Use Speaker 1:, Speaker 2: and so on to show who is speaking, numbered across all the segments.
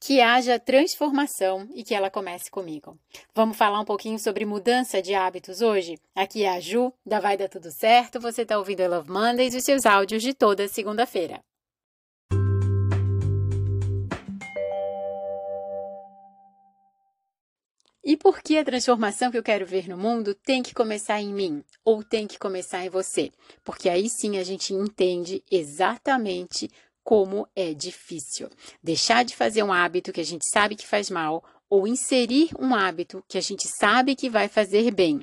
Speaker 1: Que haja transformação e que ela comece comigo. Vamos falar um pouquinho sobre mudança de hábitos hoje? Aqui é a Ju, da Vai Dar Tudo Certo. Você está ouvindo I Love Mondays e seus áudios de toda segunda-feira. E por que a transformação que eu quero ver no mundo tem que começar em mim ou tem que começar em você? Porque aí sim a gente entende exatamente como é difícil. Deixar de fazer um hábito que a gente sabe que faz mal ou inserir um hábito que a gente sabe que vai fazer bem.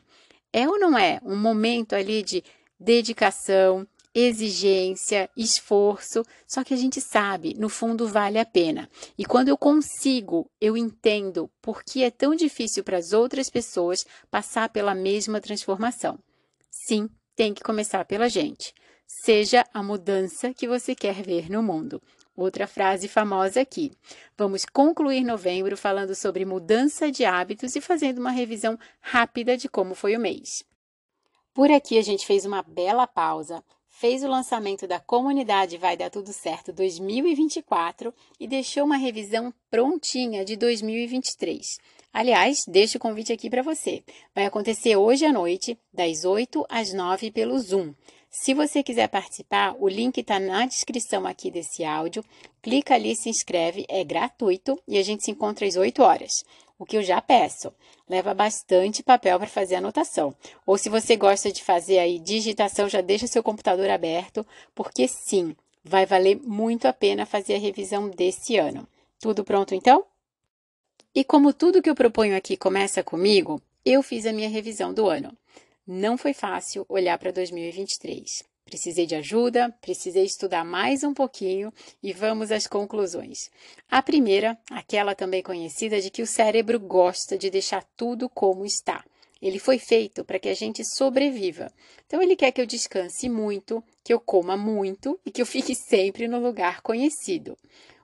Speaker 1: É ou não é um momento ali de dedicação, exigência, esforço, só que a gente sabe, no fundo vale a pena. E quando eu consigo, eu entendo por que é tão difícil para as outras pessoas passar pela mesma transformação. Sim, tem que começar pela gente. Seja a mudança que você quer ver no mundo. Outra frase famosa aqui. Vamos concluir novembro falando sobre mudança de hábitos e fazendo uma revisão rápida de como foi o mês. Por aqui a gente fez uma bela pausa fez o lançamento da comunidade Vai Dar Tudo Certo 2024 e deixou uma revisão prontinha de 2023. Aliás, deixo o convite aqui para você. Vai acontecer hoje à noite, das 8 às 9 pelo Zoom. Se você quiser participar, o link está na descrição aqui desse áudio. Clica ali, se inscreve, é gratuito e a gente se encontra às 8 horas o que eu já peço. Leva bastante papel para fazer anotação. Ou se você gosta de fazer aí digitação, já deixa seu computador aberto, porque sim, vai valer muito a pena fazer a revisão desse ano. Tudo pronto então? E como tudo que eu proponho aqui começa comigo, eu fiz a minha revisão do ano. Não foi fácil olhar para 2023. Precisei de ajuda, precisei estudar mais um pouquinho e vamos às conclusões. A primeira, aquela também conhecida de que o cérebro gosta de deixar tudo como está. Ele foi feito para que a gente sobreviva. Então, ele quer que eu descanse muito, que eu coma muito e que eu fique sempre no lugar conhecido. O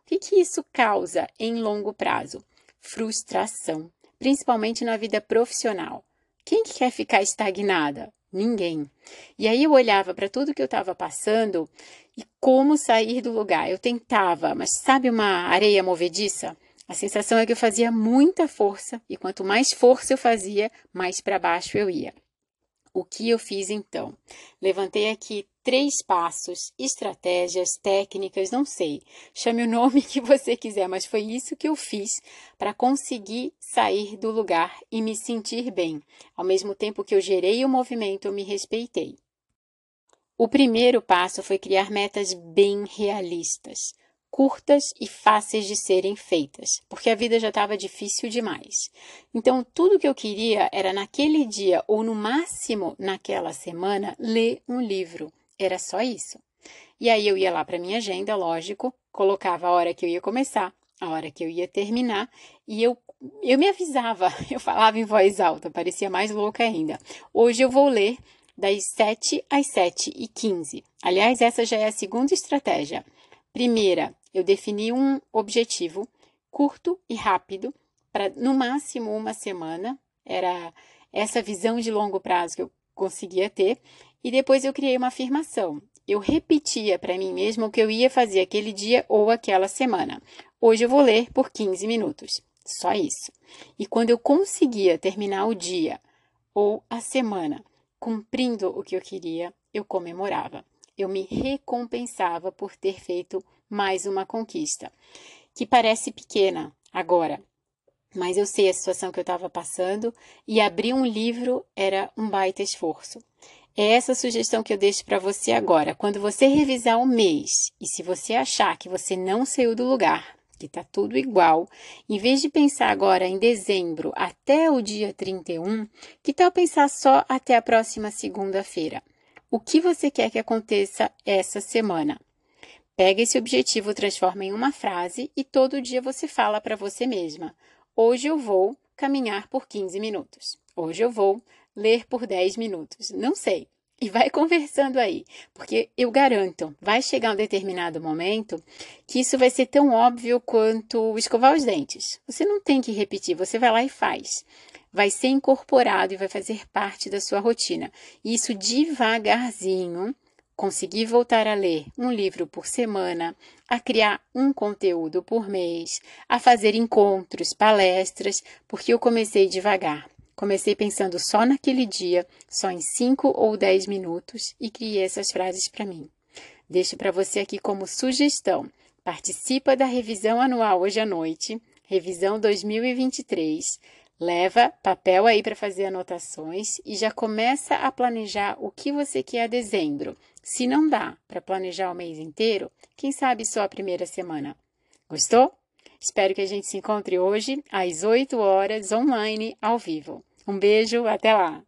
Speaker 1: que, que isso causa em longo prazo? Frustração, principalmente na vida profissional. Quem que quer ficar estagnada? Ninguém. E aí eu olhava para tudo que eu estava passando e como sair do lugar. Eu tentava, mas sabe uma areia movediça? A sensação é que eu fazia muita força e quanto mais força eu fazia, mais para baixo eu ia. O que eu fiz então? Levantei aqui três passos, estratégias, técnicas, não sei. Chame o nome que você quiser, mas foi isso que eu fiz para conseguir sair do lugar e me sentir bem. Ao mesmo tempo que eu gerei o movimento, eu me respeitei. O primeiro passo foi criar metas bem realistas curtas e fáceis de serem feitas, porque a vida já estava difícil demais. Então, tudo que eu queria era naquele dia ou no máximo naquela semana ler um livro. Era só isso. E aí eu ia lá para minha agenda, lógico, colocava a hora que eu ia começar, a hora que eu ia terminar, e eu eu me avisava, eu falava em voz alta, parecia mais louca ainda. Hoje eu vou ler das 7 às 7 e 15. Aliás, essa já é a segunda estratégia. Primeira, eu defini um objetivo curto e rápido para no máximo uma semana. Era essa visão de longo prazo que eu conseguia ter. E depois eu criei uma afirmação. Eu repetia para mim mesma o que eu ia fazer aquele dia ou aquela semana. Hoje eu vou ler por 15 minutos. Só isso. E quando eu conseguia terminar o dia ou a semana cumprindo o que eu queria, eu comemorava. Eu me recompensava por ter feito mais uma conquista, que parece pequena agora, mas eu sei a situação que eu estava passando e abrir um livro era um baita esforço. É essa sugestão que eu deixo para você agora. Quando você revisar o mês e se você achar que você não saiu do lugar, que está tudo igual, em vez de pensar agora em dezembro até o dia 31, que tal pensar só até a próxima segunda-feira? O que você quer que aconteça essa semana? Pega esse objetivo, transforma em uma frase e todo dia você fala para você mesma: Hoje eu vou caminhar por 15 minutos. Hoje eu vou ler por 10 minutos. Não sei. E vai conversando aí, porque eu garanto, vai chegar um determinado momento que isso vai ser tão óbvio quanto escovar os dentes. Você não tem que repetir, você vai lá e faz. Vai ser incorporado e vai fazer parte da sua rotina. Isso devagarzinho conseguir voltar a ler um livro por semana, a criar um conteúdo por mês, a fazer encontros, palestras, porque eu comecei devagar. Comecei pensando só naquele dia, só em 5 ou 10 minutos e criei essas frases para mim. Deixo para você aqui como sugestão. Participa da revisão anual hoje à noite, revisão 2023. Leva papel aí para fazer anotações e já começa a planejar o que você quer a dezembro. Se não dá para planejar o mês inteiro, quem sabe só a primeira semana. Gostou? Espero que a gente se encontre hoje às 8 horas online ao vivo. Um beijo, até lá!